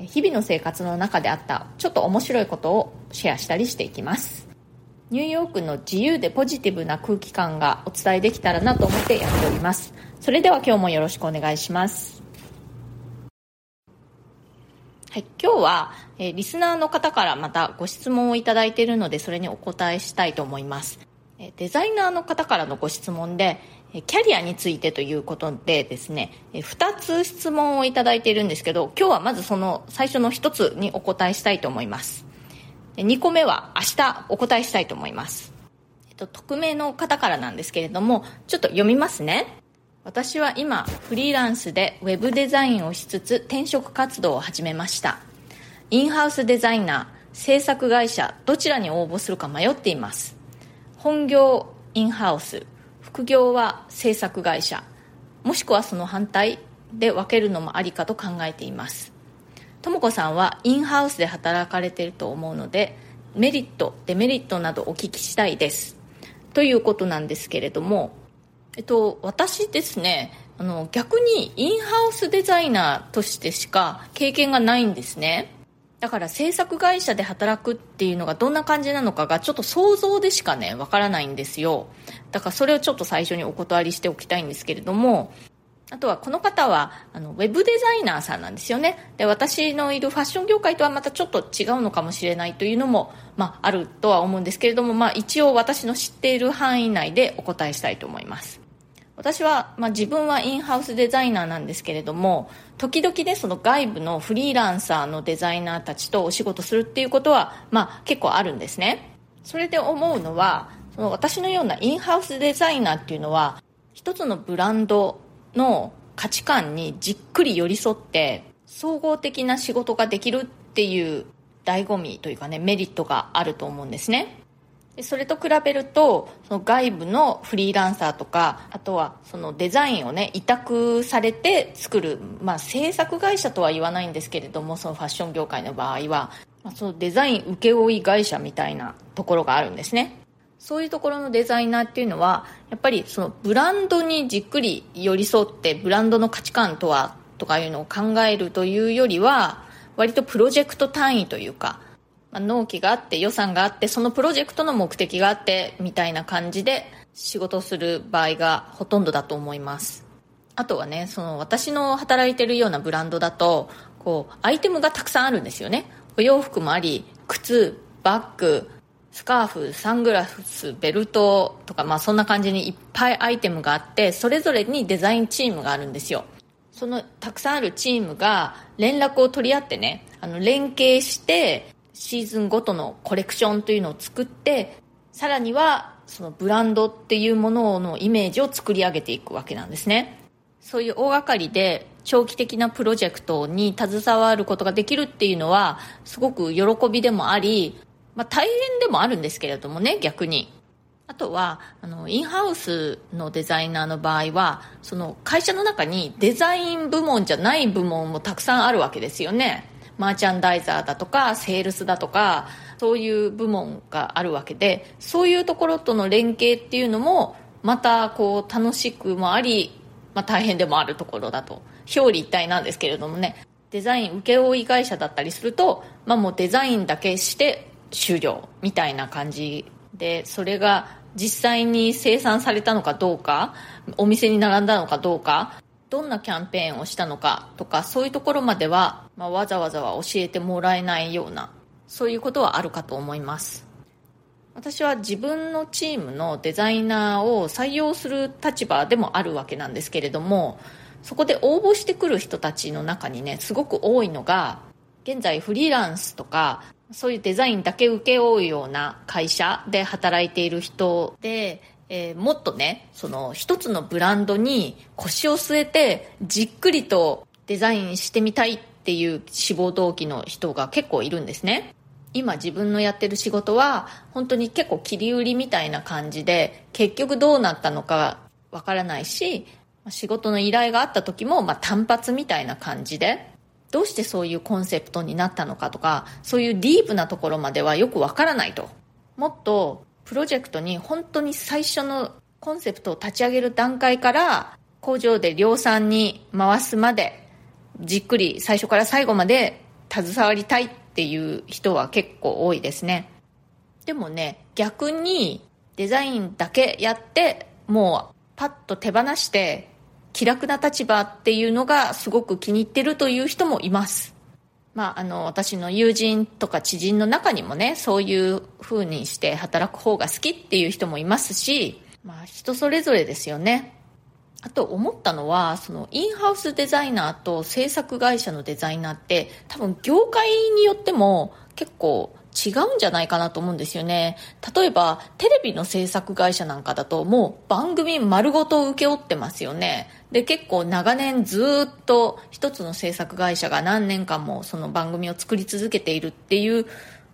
日々の生活の中であったちょっと面白いことをシェアしたりしていきます。ニューヨークの自由でポジティブな空気感がお伝えできたらなと思ってやっております。それでは今日もよろしくお願いします。はい、今日は、えーリスナーの方からまたご質問をいただいているのでそれにお答えしたいと思います。えーデザイナーの方からのご質問でキャリアについてということでですね2つ質問をいただいているんですけど今日はまずその最初の1つにお答えしたいと思います。2個目は明日お答えしたいと思います。えっと、匿名の方からなんですけれどもちょっと読みますね。私は今フリーランスでウェブデザインをしつつ転職活動を始めました。インハウスデザイナー制作会社どちらに応募するか迷っています。本業インハウス。副業は制作会社もしくはその反対で分けるのもありかと考えています。とも子さんはインハウスで働かれていると思うのでメリットデメリットなどお聞きしたいです。ということなんですけれどもえっと、私ですねあの逆にインハウスデザイナーとしてしか経験がないんですね。だから制作会社で働くっていうのがどんな感じなのかがちょっと想像でしかねわからないんですよ。だからそれをちょっと最初にお断りしておきたいんですけれどもあとはこの方はあのウェブデザイナーさんなんですよね。で私のいるファッション業界とはまたちょっと違うのかもしれないというのも、まあ、あるとは思うんですけれども、まあ、一応私の知っている範囲内でお答えしたいと思います。私は、まあ、自分はインハウスデザイナーなんですけれども時々ねその外部のフリーランサーのデザイナーたちとお仕事するっていうことは、まあ、結構あるんですね。それで思うのはその私のようなインハウスデザイナーっていうのは一つのブランドの価値観にじっくり寄り添って総合的な仕事ができるっていう醍醐味というかねメリットがあると思うんですね。でそれと比べるとその外部のフリーランサーとかあとはそのデザインをね委託されて作る、まあ、制作会社とは言わないんですけれどもそのファッション業界の場合は、まあ、そのデザイン請負会社みたいなところがあるんですね。そういうところのデザイナーっていうのはやっぱりそのブランドにじっくり寄り添ってブランドの価値観とはとかいうのを考えるというよりは割とプロジェクト単位というかまあ、納期があって予算があってそのプロジェクトの目的があってみたいな感じで仕事する場合がほとんどだと思います。あとはねその私の働いてるようなブランドだとこうアイテムがたくさんあるんですよね。お洋服もあり靴バッグスカーフサングラスベルトとか、まあ、そんな感じにいっぱいアイテムがあってそれぞれにデザインチームがあるんですよ。そのたくさんあるチームが連絡を取り合ってねあの連携してシーズンごとのコレクションというのを作ってさらにはそのブランドっていうもののイメージを作り上げていくわけなんですね。そういう大掛かりで長期的なプロジェクトに携わることができるっていうのはすごく喜びでもあり、まあ、大変でもあるんですけれどもね逆に。あとはあのインハウスのデザイナーの場合はその会社の中にデザイン部門じゃない部門もたくさんあるわけですよね。マーチャンダイザーだとかセールスだとかそういう部門があるわけでそういうところとの連携っていうのもまたこう楽しくもあり、まあ、大変でもあるところだと。表裏一体なんですけれどもね。デザイン請負会社だったりすると、まあ、もうデザインだけして終了みたいな感じでそれが実際に生産されたのかどうかお店に並んだのかどうかどんなキャンペーンをしたのかとかそういうところまでは、まあ、わざわざは教えてもらえないようなそういうことはあるかと思います。私は自分のチームのデザイナーを採用する立場でもあるわけなんですけれどもそこで応募してくる人たちの中にねすごく多いのが現在フリーランスとかそういうデザインだけ請け負うような会社で働いている人でえー、もっとねその一つのブランドに腰を据えてじっくりとデザインしてみたいっていう志望動機の人が結構いるんですね。今自分のやってる仕事は本当に結構切り売りみたいな感じで結局どうなったのかわからないし仕事の依頼があった時もまあ単発みたいな感じでどうしてそういうコンセプトになったのかとかそういうディープなところまではよくわからないと。もっとプロジェクトに本当に最初のコンセプトを立ち上げる段階から工場で量産に回すまでじっくり最初から最後まで携わりたいっていう人は結構多いですね。でもね逆にデザインだけやってもうパッと手放して気楽な立場っていうのがすごく気に入ってるという人もいます。まあ、あの私の友人とか知人の中にもねそういう風にして働く方が好きっていう人もいますし、まあ、人それぞれですよね。あと思ったのはそのインハウスデザイナーと制作会社のデザイナーって多分業界によっても結構違うんじゃないかなと思うんですよね。例えばテレビの制作会社なんかだともう番組丸ごと請け負ってますよね。で結構長年ずっと一つの制作会社が何年間もその番組を作り続けているっていう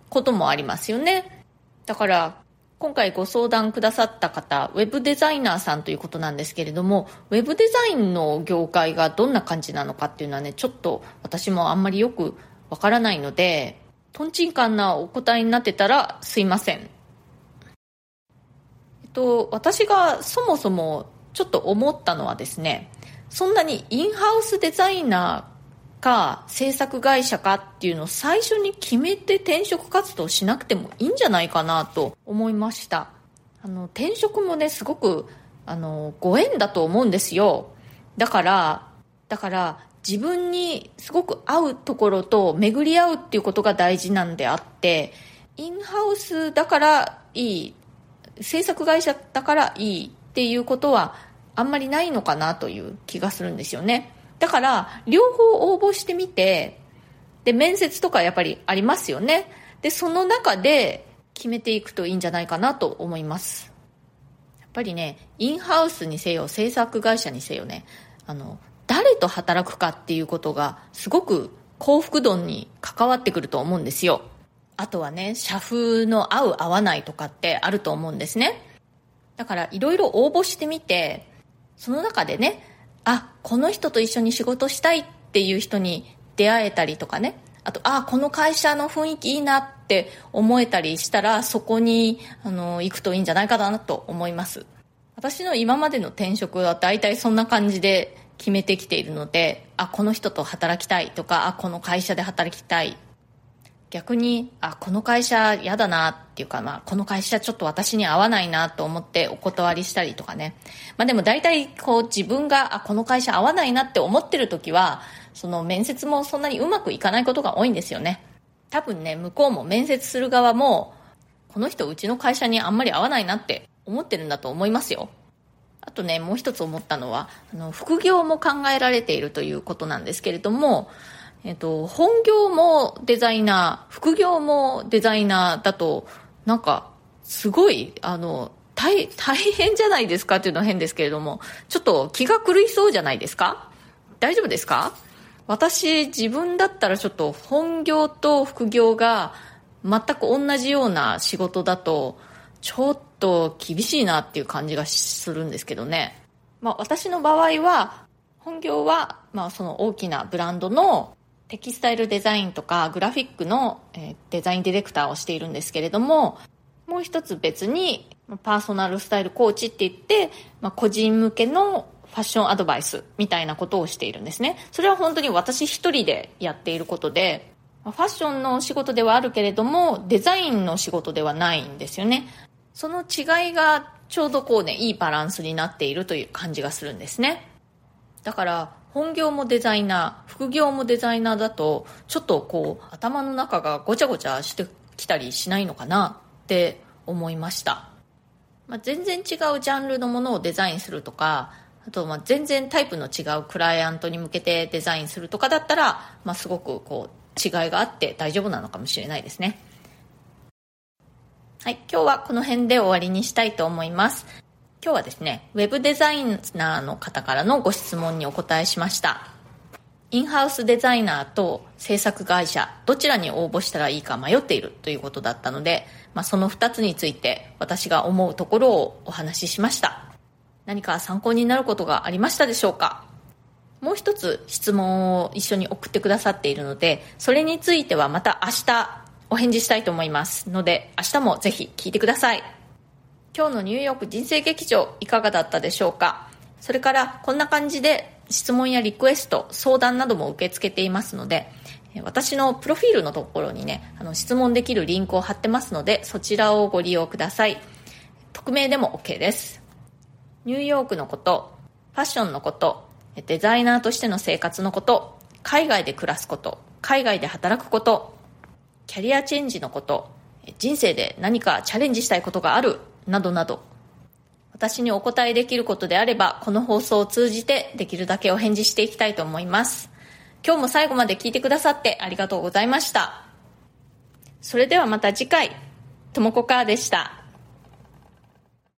こともありますよね。だから今回ご相談くださった方、ウェブデザイナーさんということなんですけれども、ウェブデザインの業界がどんな感じなのかっていうのはね、ちょっと私もあんまりよくわからないので、とんちんかんなお答えになってたらすいません。えっと、私がそもそもちょっと思ったのはですね、そんなにインハウスデザイナーか制作会社かっていうのを最初に決めて転職活動しなくてもいいんじゃないかなと思いましたあの転職もねすごくあのご縁だと思うんですよだからだから自分にすごく合うところと巡り合うっていうことが大事なんであってインハウスだからいい制作会社だからいいっていうことはあんまりないのかなという気がするんですよねだから、両方応募してみて、で、面接とかやっぱりありますよね。で、その中で決めていくといいんじゃないかなと思います。やっぱりね、インハウスにせよ、制作会社にせよね、あの、誰と働くかっていうことがすごく幸福度に関わってくると思うんですよ。あとはね、社風の合う合わないとかってあると思うんですね。だからいろいろ応募してみて、その中でね、あこの人と一緒に仕事したいっていう人に出会えたりとかねあとあこの会社の雰囲気いいなって思えたりしたらそこにあの行くといいんじゃないかなと思います私の今までの転職は大体そんな感じで決めてきているのであこの人と働きたいとかあこの会社で働きたい。逆にあこの会社嫌だなっていうか、まあ、この会社ちょっと私に合わないなと思ってお断りしたりとかね、まあ、でも大体こう自分があこの会社合わないなって思ってる時はその面接もそんなにうまくいかないことが多いんですよね。多分ね向こうも面接する側もこの人うちの会社にあんまり合わないなって思ってるんだと思いますよ。あとねもう一つ思ったのはあの副業も考えられているということなんですけれどもえっと、本業もデザイナー、副業もデザイナーだと、なんか、すごい、あの、大、大変じゃないですかっていうのは変ですけれども、ちょっと気が狂いそうじゃないですか？大丈夫ですか？私、自分だったらちょっと本業と副業が全く同じような仕事だと、ちょっと厳しいなっていう感じがするんですけどね。まあ私の場合は、本業は、まあその大きなブランドのテキスタイルデザインとかグラフィックの、えデザインディレクターをしているんですけれどももう一つ別にパーソナルスタイルコーチって言って、まあ、個人向けのファッションアドバイスみたいなことをしているんですねそれは本当に私一人でやっていることでファッションの仕事ではあるけれどもデザインの仕事ではないんですよねその違いがちょうどこうねいいバランスになっているという感じがするんですね。だから本業もデザイナー副業もデザイナーだとちょっとこう頭の中がごちゃごちゃしてきたりしないのかなって思いました、まあ、全然違うジャンルのものをデザインするとかあとま全然タイプの違うクライアントに向けてデザインするとかだったら、まあ、すごくこう違いがあって大丈夫なのかもしれないですね。はい、今日はこの辺で終わりにしたいと思います。今日はですね、ウェブデザイナーの方からのご質問にお答えしました。インハウスデザイナーと制作会社どちらに応募したらいいか迷っているということだったので、まあ、その2つについて私が思うところをお話ししました何か参考になることがありましたでしょうか？もう一つ質問を一緒に送ってくださっているのでそれについてはまた明日お返事したいと思いますので明日もぜひ聞いてください今日のニューヨーク人生劇場いかがだったでしょうか？それからこんな感じで質問やリクエスト、相談なども受け付けていますので、私のプロフィールのところにね、あの質問できるリンクを貼ってますので、そちらをご利用ください。匿名でも OK です。ニューヨークのこと、ファッションのこと、デザイナーとしての生活のこと、海外で暮らすこと、海外で働くこと、キャリアチェンジのこと、人生で何かチャレンジしたいことがある、などなど、私にお答えできることであれば、この放送を通じてできるだけお返事していきたいと思います。今日も最後まで聞いてくださってありがとうございました。それではまた次回、ともこかーでした。